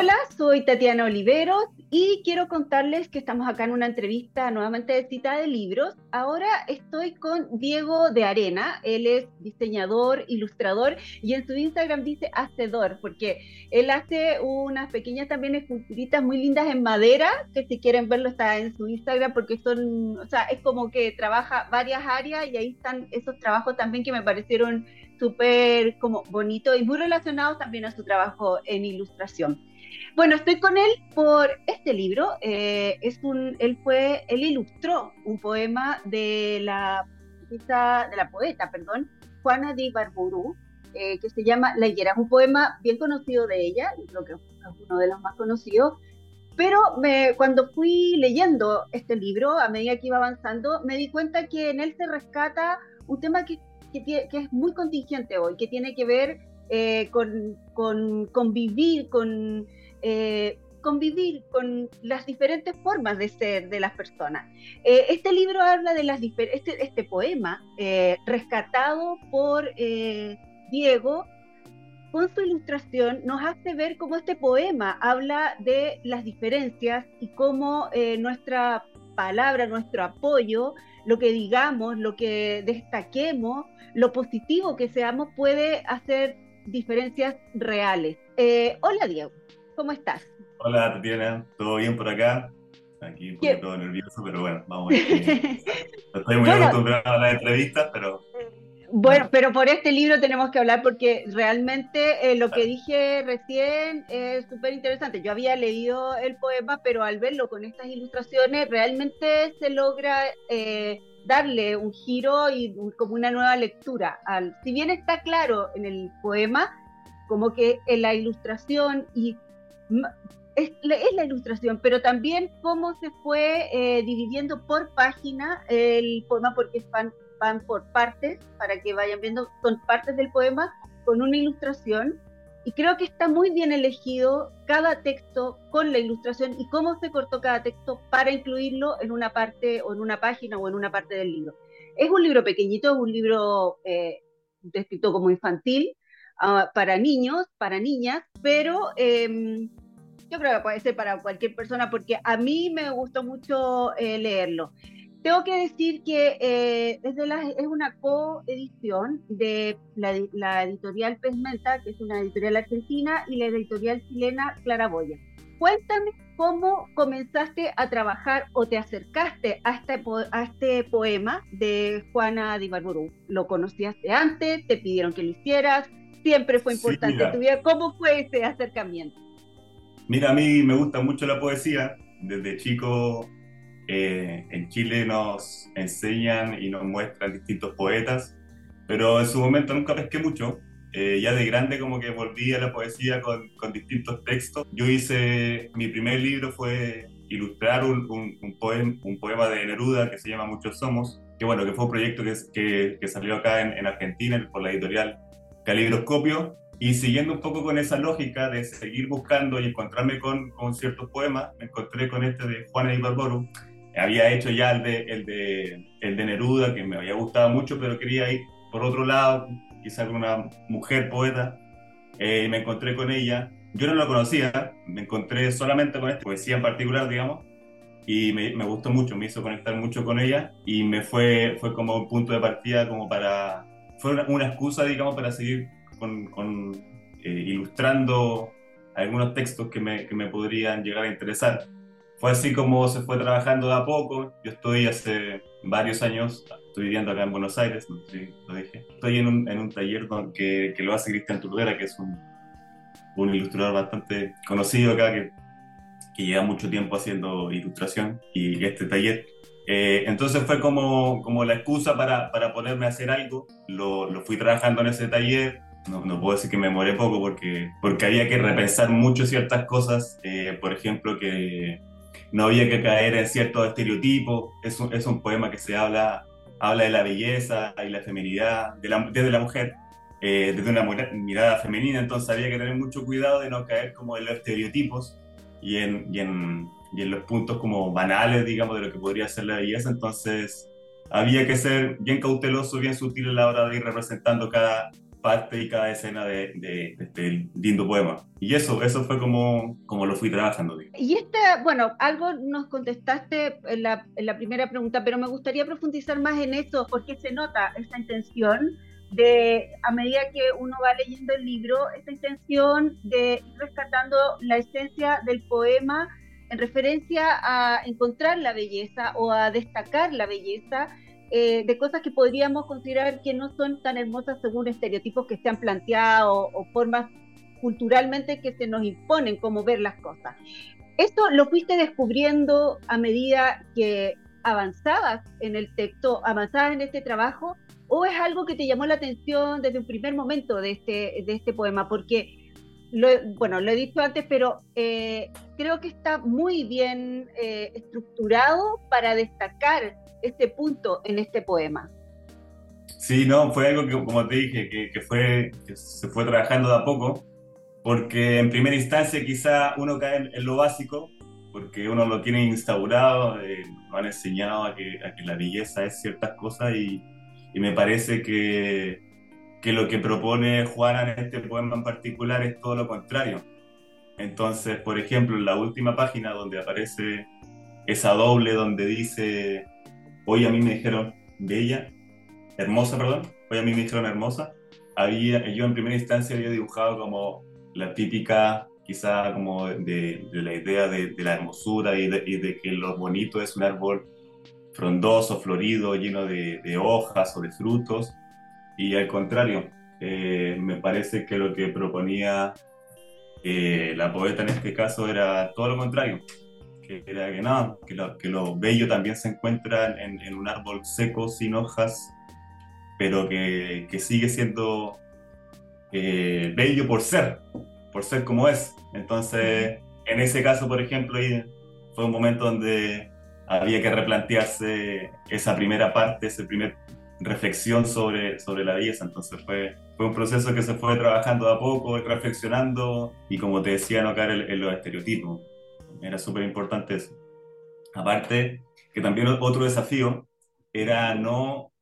Hola, soy Tatiana Oliveros y quiero contarles que estamos acá en una entrevista nuevamente de cita de libros. Ahora estoy con Diego de Arena, él es diseñador, ilustrador y en su Instagram dice hacedor, porque él hace unas pequeñas también esculturitas muy lindas en madera, que si quieren verlo está en su Instagram porque son, o sea, es como que trabaja varias áreas y ahí están esos trabajos también que me parecieron súper como bonito y muy relacionados también a su trabajo en ilustración. Bueno, estoy con él por este libro. Eh, es un, él fue, él ilustró un poema de la, de la poeta, perdón, Juana de Ibarburu, eh, que se llama La higuera. Es un poema bien conocido de ella, creo que es uno de los más conocidos. Pero me, cuando fui leyendo este libro, a medida que iba avanzando, me di cuenta que en él se rescata un tema que que, es muy contingente hoy, que tiene que ver eh, con, con, convivir, con eh, convivir con las diferentes formas de ser de las personas. Eh, este libro habla de las este, este poema rescatado por Diego con su ilustración nos hace ver cómo este poema habla de las diferencias y cómo nuestra palabra, nuestro apoyo, lo que digamos, lo que destaquemos, lo positivo que seamos puede hacer diferencias reales. Eh, hola Diego, ¿cómo estás? Hola Tatiana, ¿todo bien por acá? Aquí un poquito nervioso, pero bueno, vamos a ver. Estoy muy acostumbrado a las entrevistas, pero bueno, pero por este libro tenemos que hablar porque realmente eh, lo que dije recién es súper interesante. Yo había leído el poema, pero al verlo con estas ilustraciones realmente se logra eh, darle un giro y como una nueva lectura. Al, si bien está claro en el poema, como que en la ilustración y es, la ilustración, pero también cómo se fue eh, dividiendo por página el poema, porque fan van por partes, para que vayan viendo, son partes del poema con una ilustración. Y creo que está muy bien elegido cada texto con la ilustración y cómo se cortó cada texto para incluirlo en una parte o en una página o en una parte del libro. Es un libro pequeñito, es un libro eh, descrito como infantil, ah, para niños, para niñas, pero em, yo creo que puede ser para cualquier persona porque a mí me gustó mucho eh, leerlo. Tengo que decir que eh, es, es, una coedición de la, editorial Pesmenta, que es una editorial argentina, y la editorial chilena Claraboya. Cuéntame cómo comenzaste a trabajar o te acercaste a este, a este poema de Juana de Ibarburú. ¿Lo conocías antes? ¿Te pidieron que lo hicieras? ¿Siempre fue importante tu vida? ¿Cómo fue ese acercamiento? Mira, a mí me gusta mucho la poesía. Desde chico eh, en Chile nos enseñan y nos muestran distintos poetas, pero en su momento nunca pesqué mucho. Eh, ya de grande como que volví a la poesía con, con, distintos textos. Yo hice, mi primer libro fue ilustrar un, un, poema, un, poema, de Neruda que se llama Muchos Somos, que bueno, que fue un proyecto que, que, salió acá en, en, Argentina por la editorial Calibroscopio, y siguiendo un poco con esa lógica de seguir buscando y encontrarme con, con ciertos poemas, me encontré con este de Juana y Barboru, había hecho ya el de, el de, el de Neruda, que me había gustado mucho, pero quería ir por otro lado, quizá con una mujer poeta, eh, y me encontré con ella. Yo no la conocía, me encontré solamente con esta poesía en particular, digamos, y me, me, gustó mucho, me hizo conectar mucho con ella, y me fue, fue como un punto de partida, como para, fue una, excusa, digamos, para seguir con, con eh, ilustrando algunos textos que me, que me podrían llegar a interesar fue así como se fue trabajando de a poco. Yo estoy hace varios años, estoy viviendo acá en Buenos Aires, no sé lo dije. Estoy en un, en un taller que, que, lo hace Cristian Turdera, que es un, un ilustrador bastante conocido acá, que, que, lleva mucho tiempo haciendo ilustración y este taller. Eh, entonces fue como, como la excusa para, para ponerme a hacer algo. Lo, lo fui trabajando en ese taller, no, puedo decir que me moré poco porque, porque había que repensar mucho ciertas cosas. Eh, por ejemplo, que no había que caer en ciertos estereotipos. Es un, es un poema que se habla, habla de la belleza y la feminidad de la, desde la mujer, eh, desde una mirada femenina, entonces había que tener mucho cuidado de no caer como en los estereotipos y en, y en, y en los puntos como banales, digamos, de lo que podría ser la belleza. Entonces había que ser bien cauteloso, bien sutil a la hora de ir representando cada, parte y cada escena de, de, este lindo poema. Y eso, eso fue como, como lo fui trabajando. Y esta, bueno, algo nos contestaste en la, en la primera pregunta, pero me gustaría profundizar más en eso, porque se nota esta intención de, a medida que uno va leyendo el libro, esta intención de ir rescatando la esencia del poema en referencia a encontrar la belleza o a destacar la belleza eh, de cosas que podríamos considerar que no son tan hermosas según estereotipos que se han planteado o, formas culturalmente que se nos imponen como ver las cosas. ¿Esto lo fuiste descubriendo a medida que avanzabas en el texto, avanzabas en este trabajo, o es algo que te llamó la atención desde un primer momento de este, de este poema? Porque bueno, lo he dicho antes, pero eh, creo que está muy bien eh, estructurado para destacar este punto en este poema. Sí, no, fue algo que, como te dije, que, fue, que se fue trabajando de a poco, porque en primera instancia quizá uno cae en, lo básico, porque uno lo tiene instaurado, eh, lo han enseñado a que, a que, la belleza es ciertas cosas y, y me parece que que lo que propone Juana en este poema en particular es todo lo contrario. Entonces, por ejemplo, en la última página donde aparece esa doble donde dice, hoy a mí me dijeron bella, hermosa, perdón, hoy a mí me dijeron hermosa, había, yo en primera instancia había dibujado como la típica, quizá como de, la idea de, la hermosura y de, y de, que lo bonito es un árbol frondoso, florido, lleno de hojas o de frutos, y al contrario, eh, me parece que lo que proponía eh, la poeta en este caso era todo lo contrario, que era que no, que lo, que lo bello también se encuentra en, en, un árbol seco, sin hojas, pero que, que sigue siendo eh, bello por ser, por ser como es. Entonces, en ese caso, por ejemplo, fue un momento donde había que replantearse esa primera parte, ese primer reflexión sobre, sobre la belleza. Entonces fue, fue un proceso que se fue trabajando de a poco, reflexionando y como te decía, no caer en, los estereotipos. Era súper importante eso. Aparte, que también otro desafío era no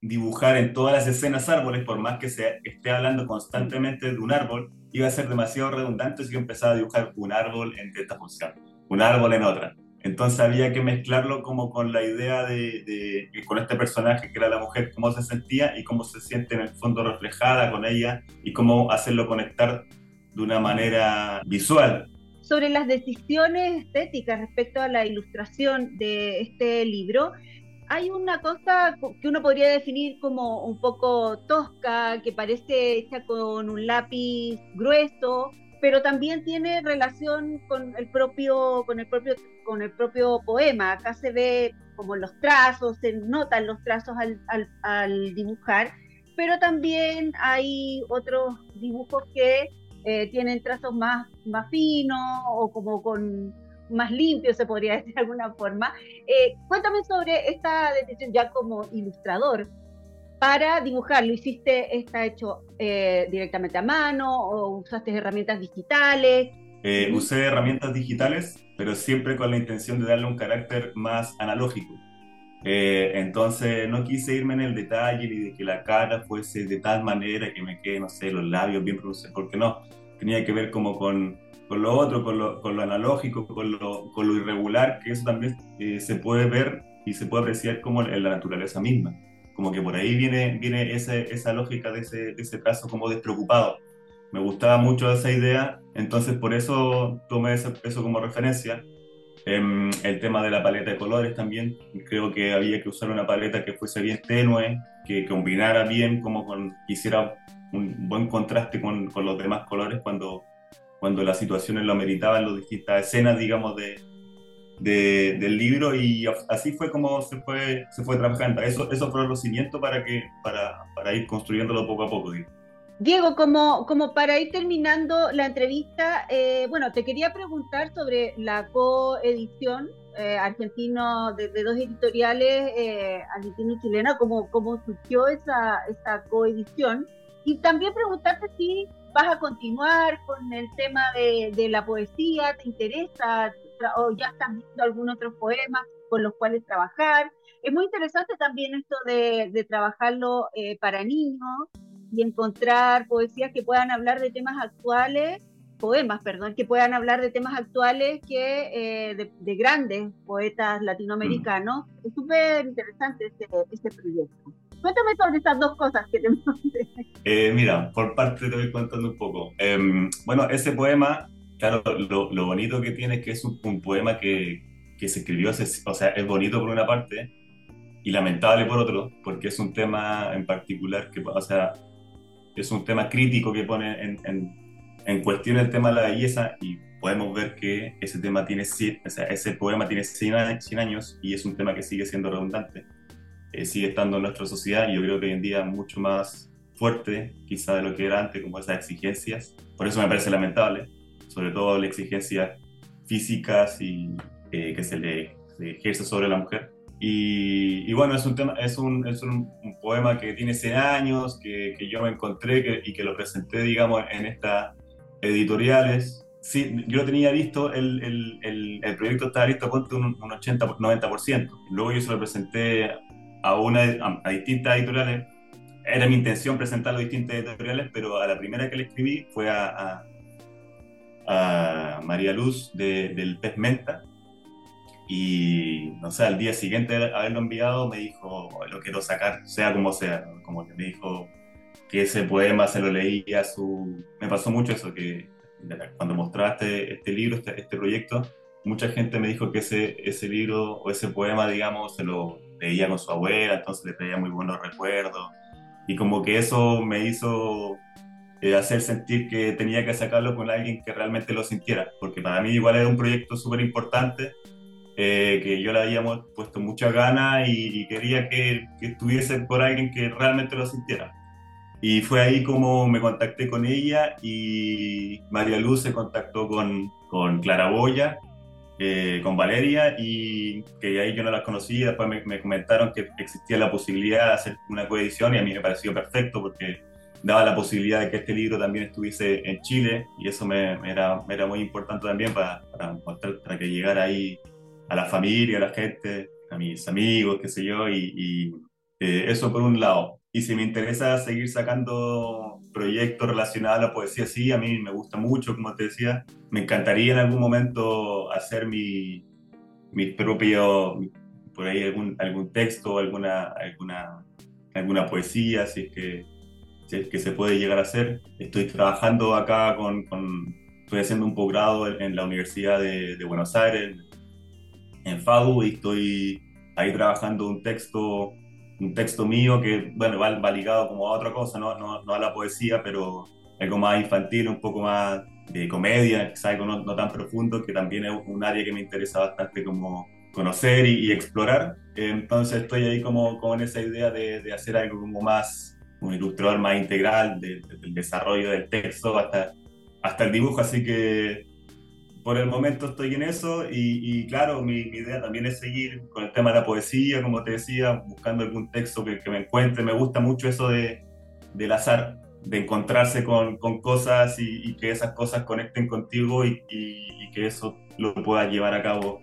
dibujar en todas las escenas árboles, por más que se esté hablando constantemente de un árbol, iba a ser demasiado redundante si yo empezaba a dibujar un árbol en esta función, un árbol en otra. Entonces había que mezclarlo como con la idea de, con este personaje que era la mujer, cómo se sentía y cómo se siente en el fondo reflejada con ella y cómo hacerlo conectar de una manera visual. Sobre las decisiones estéticas respecto a la ilustración de este libro, hay una cosa que uno podría definir como un poco tosca, que parece hecha con un lápiz grueso, pero también tiene relación con el propio, con el propio, con el propio poema. Acá se ve como los trazos, se notan los trazos al, al, dibujar, pero también hay otros dibujos que eh, tienen trazos más, finos o como con más limpios, se podría decir de alguna forma. Eh, cuéntame sobre esta decisión ya como ilustrador para dibujar? ¿Lo hiciste, está hecho eh, directamente a mano o usaste herramientas digitales? Usé herramientas digitales, pero siempre con la intención de darle un carácter más analógico. Eh, entonces no quise irme en el detalle ni de que la cara fuese de tal manera que me quede, no sé, los labios bien pronunciados, porque no, tenía que ver como con, con lo otro, con lo, con lo analógico, con lo, con lo, irregular, que eso también se puede ver y se puede apreciar como en la naturaleza misma como que por ahí viene, viene ese, esa lógica de ese, de ese trazo como despreocupado. Me gustaba mucho esa idea, entonces por eso tomé eso, eso como referencia. Eh, el tema de la paleta de colores también, creo que había que usar una paleta que fuese bien tenue, que combinara bien, como con, hiciera un buen contraste con, con los demás colores cuando, cuando las situaciones lo ameritaban, las distintas escenas, digamos, de, del libro y así fue como se fue, se fue trabajando. Eso, eso fue los cimientos para, que, para, para ir construyéndolo poco a poco. Diego, como, como para ir terminando la entrevista, eh, bueno, te quería preguntar sobre la coedición eh, argentino de, dos editoriales, eh, argentino y chilena, cómo, cómo surgió esa, esa coedición. Y también preguntarte si vas a continuar con el tema de, de la poesía, ¿te interesa? o ya están viendo algún otro poema con los cuales trabajar. Es muy interesante también esto de, trabajarlo eh, para niños y encontrar poesías que puedan hablar de temas actuales, poemas, perdón, que puedan hablar de temas actuales que eh, de, grandes poetas latinoamericanos. Mm. Es súper interesante este, este, proyecto. Cuéntame sobre estas dos cosas que te eh, Mira, por parte te voy contando un poco. Em, bueno, ese poema, claro, lo, lo, bonito que tiene es que es un, un poema que, que se escribió, hace, o sea, es bonito por una parte, y lamentable por otro, porque es un tema en particular que, o sea, es un tema crítico que pone en, en, en cuestión el tema de la belleza y podemos ver que ese tema tiene, o sea, ese poema tiene 100 años y es un tema que sigue siendo redundante, eh, sigue estando en nuestra sociedad y yo creo que hoy en día mucho más fuerte quizá de lo que era antes, como esas exigencias. Por eso me parece lamentable, sobre todo las exigencias físicas y eh, que se le, se ejerce sobre la mujer. Y, bueno, es un, tema, es un, es un, poema que tiene 100 años, que, que yo me encontré y que lo presenté, digamos, en estas editoriales. Sí, yo lo tenía visto, el, el, el, proyecto estaba listo con un, un 80, 90%. Luego yo se lo presenté a, una, a, distintas editoriales. Era mi intención presentarlo a distintas editoriales, pero a la primera que le escribí fue a, a, a María Luz de, del Pez Menta, y, no sé, al día siguiente de haberlo enviado me dijo, lo quiero sacar, sea como sea, como que me dijo que ese poema se lo leía a su... Me pasó mucho eso, que cuando mostraste este libro, este, este, proyecto, mucha gente me dijo que ese, ese libro o ese poema, digamos, se lo leía con su abuela, entonces le traía muy buenos recuerdos. Y como que eso me hizo eh, hacer sentir que tenía que sacarlo con alguien que realmente lo sintiera, porque para mí igual era un proyecto súper importante eh, que yo le habíamos puesto mucha ganas y, quería que, que, estuviese por alguien que realmente lo sintiera. Y fue ahí como me contacté con ella y María Luz se contactó con, con Clara Boya, eh, con Valeria, y que ahí yo no las conocía, después me, me, comentaron que existía la posibilidad de hacer una coedición y a mí me pareció perfecto porque daba la posibilidad de que este libro también estuviese en Chile y eso me, me era, me era muy importante también para, para, para que llegara ahí a la familia, a la gente, a mis amigos, qué sé yo, y, eh, eso por un lado. Y si me interesa seguir sacando proyectos relacionados a la poesía, sí, a mí me gusta mucho, como te decía. Me encantaría en algún momento hacer mi, mi propio, por ahí algún, algún texto, alguna, alguna, alguna poesía, si es, que, que se puede llegar a hacer. Estoy trabajando acá con, con estoy haciendo un posgrado en, la Universidad de Buenos Aires, en FADU y estoy ahí trabajando un texto, un texto mío que, bueno, va, va ligado como a otra cosa, no, a la poesía, pero algo más infantil, un poco más de comedia, quizás algo no, no, tan profundo, que también es un área que me interesa bastante como conocer y, explorar. Entonces estoy ahí como, en esa idea de, de, hacer algo como más, un ilustrador más integral del desarrollo del texto hasta, hasta el dibujo, así que por el momento estoy en eso y, claro, mi, idea también es seguir con el tema de la poesía, como te decía, buscando algún texto que, me encuentre. Me gusta mucho eso de, del azar, de encontrarse con, con cosas y, que esas cosas conecten contigo y, y, que eso lo pueda llevar a cabo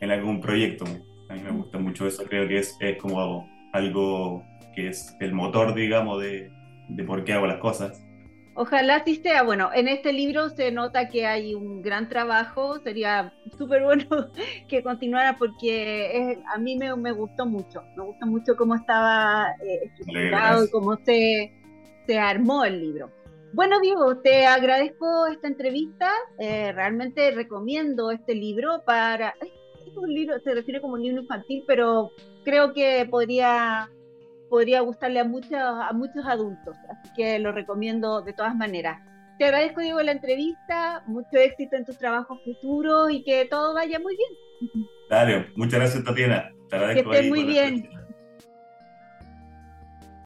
en algún proyecto. A mí me gusta mucho eso, creo que es, es como algo que es el motor, digamos, de, de por qué hago las cosas. Ojalá sí sea. Bueno, en este libro se nota que hay un gran trabajo. Sería súper bueno que continuara porque a mí me, me, gustó mucho. Me gustó mucho cómo estaba eh, estructurado y cómo se, se armó el libro. Bueno, Diego, te agradezco esta entrevista. Eh, realmente recomiendo este libro para. Es un libro, se refiere como un libro infantil, pero creo que podría podría gustarle a muchos, a muchos adultos, así que lo recomiendo de todas maneras. Te agradezco, Diego, la entrevista, mucho éxito en tus trabajos futuros y que todo vaya muy bien. Dale, muchas gracias, Tatiana. Te agradezco. Que estés muy bien.